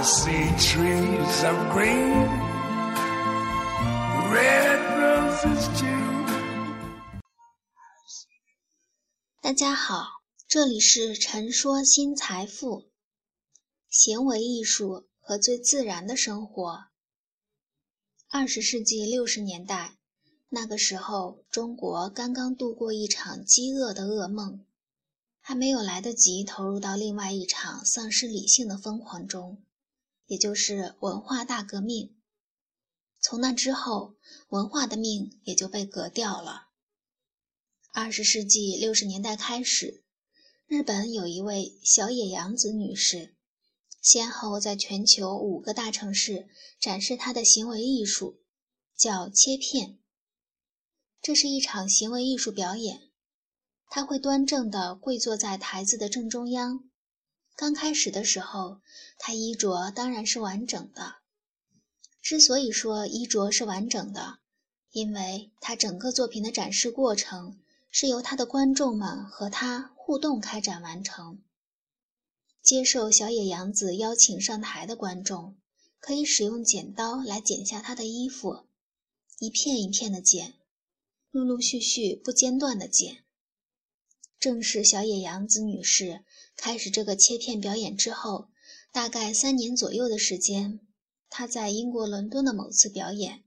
See trees of green, red roses too. 大家好，这里是陈说新财富，行为艺术和最自然的生活。二十世纪六十年代，那个时候中国刚刚度过一场饥饿的噩梦，还没有来得及投入到另外一场丧失理性的疯狂中，也就是文化大革命。从那之后，文化的命也就被革掉了。二十世纪六十年代开始，日本有一位小野洋子女士，先后在全球五个大城市展示她的行为艺术，叫切片。这是一场行为艺术表演，她会端正地跪坐在台子的正中央。刚开始的时候，他衣着当然是完整的。之所以说衣着是完整的，因为他整个作品的展示过程。是由他的观众们和他互动开展完成。接受小野洋子邀请上台的观众，可以使用剪刀来剪下他的衣服，一片一片的剪，陆陆续续不间断的剪。正是小野洋子女士开始这个切片表演之后，大概三年左右的时间，她在英国伦敦的某次表演，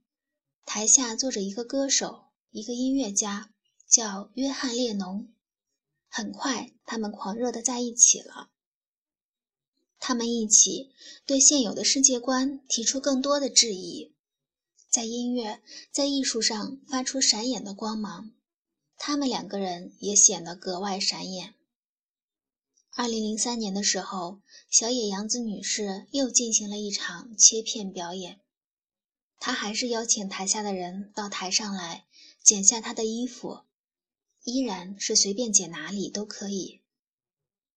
台下坐着一个歌手，一个音乐家。叫约翰列侬。很快，他们狂热的在一起了。他们一起对现有的世界观提出更多的质疑，在音乐、在艺术上发出闪眼的光芒。他们两个人也显得格外闪眼。二零零三年的时候，小野洋子女士又进行了一场切片表演。她还是邀请台下的人到台上来剪下她的衣服。依然是随便剪哪里都可以，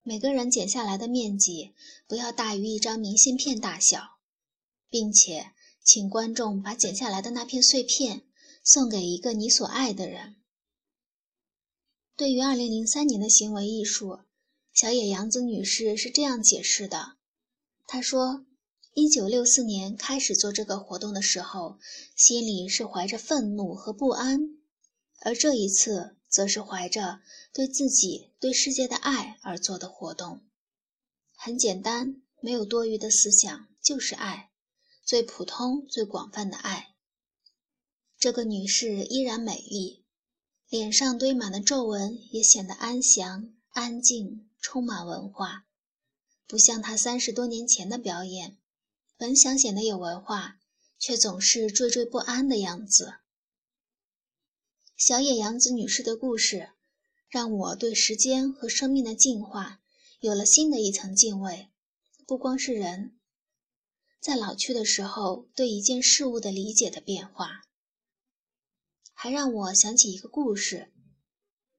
每个人剪下来的面积不要大于一张明信片大小，并且请观众把剪下来的那片碎片送给一个你所爱的人。对于2003年的行为艺术，小野洋子女士是这样解释的：她说，1964年开始做这个活动的时候，心里是怀着愤怒和不安，而这一次。则是怀着对自己、对世界的爱而做的活动，很简单，没有多余的思想，就是爱，最普通、最广泛的爱。这个女士依然美丽，脸上堆满的皱纹也显得安详、安静，充满文化，不像她三十多年前的表演，本想显得有文化，却总是惴惴不安的样子。小野洋子女士的故事，让我对时间和生命的进化有了新的一层敬畏。不光是人，在老去的时候对一件事物的理解的变化，还让我想起一个故事：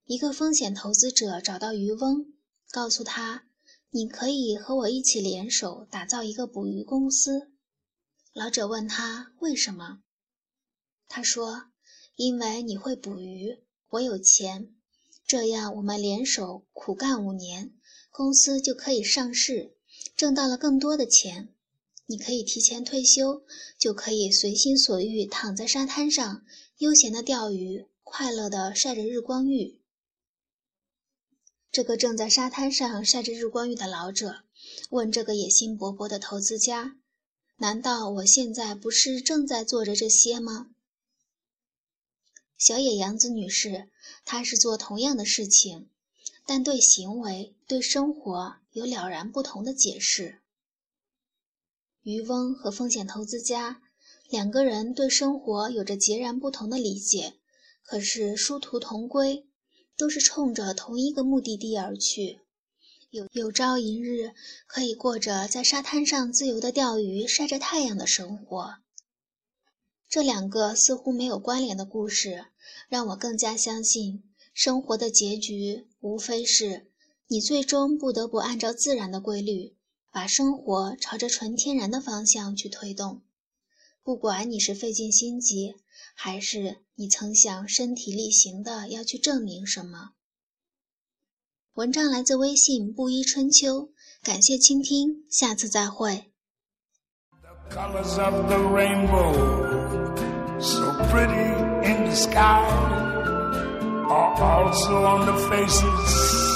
一个风险投资者找到渔翁，告诉他：“你可以和我一起联手打造一个捕鱼公司。”老者问他为什么，他说。因为你会捕鱼，我有钱，这样我们联手苦干五年，公司就可以上市，挣到了更多的钱。你可以提前退休，就可以随心所欲躺在沙滩上，悠闲的钓鱼，快乐的晒着日光浴。这个正在沙滩上晒着日光浴的老者问这个野心勃勃的投资家：“难道我现在不是正在做着这些吗？”小野洋子女士，她是做同样的事情，但对行为、对生活有了然不同的解释。渔翁和风险投资家两个人对生活有着截然不同的理解，可是殊途同归，都是冲着同一个目的地而去。有有朝一日可以过着在沙滩上自由的钓鱼、晒着太阳的生活。这两个似乎没有关联的故事，让我更加相信，生活的结局无非是你最终不得不按照自然的规律，把生活朝着纯天然的方向去推动。不管你是费尽心机，还是你曾想身体力行的要去证明什么。文章来自微信布衣春秋，感谢倾听，下次再会。Colors of the rainbow, so pretty in the sky, are also on the faces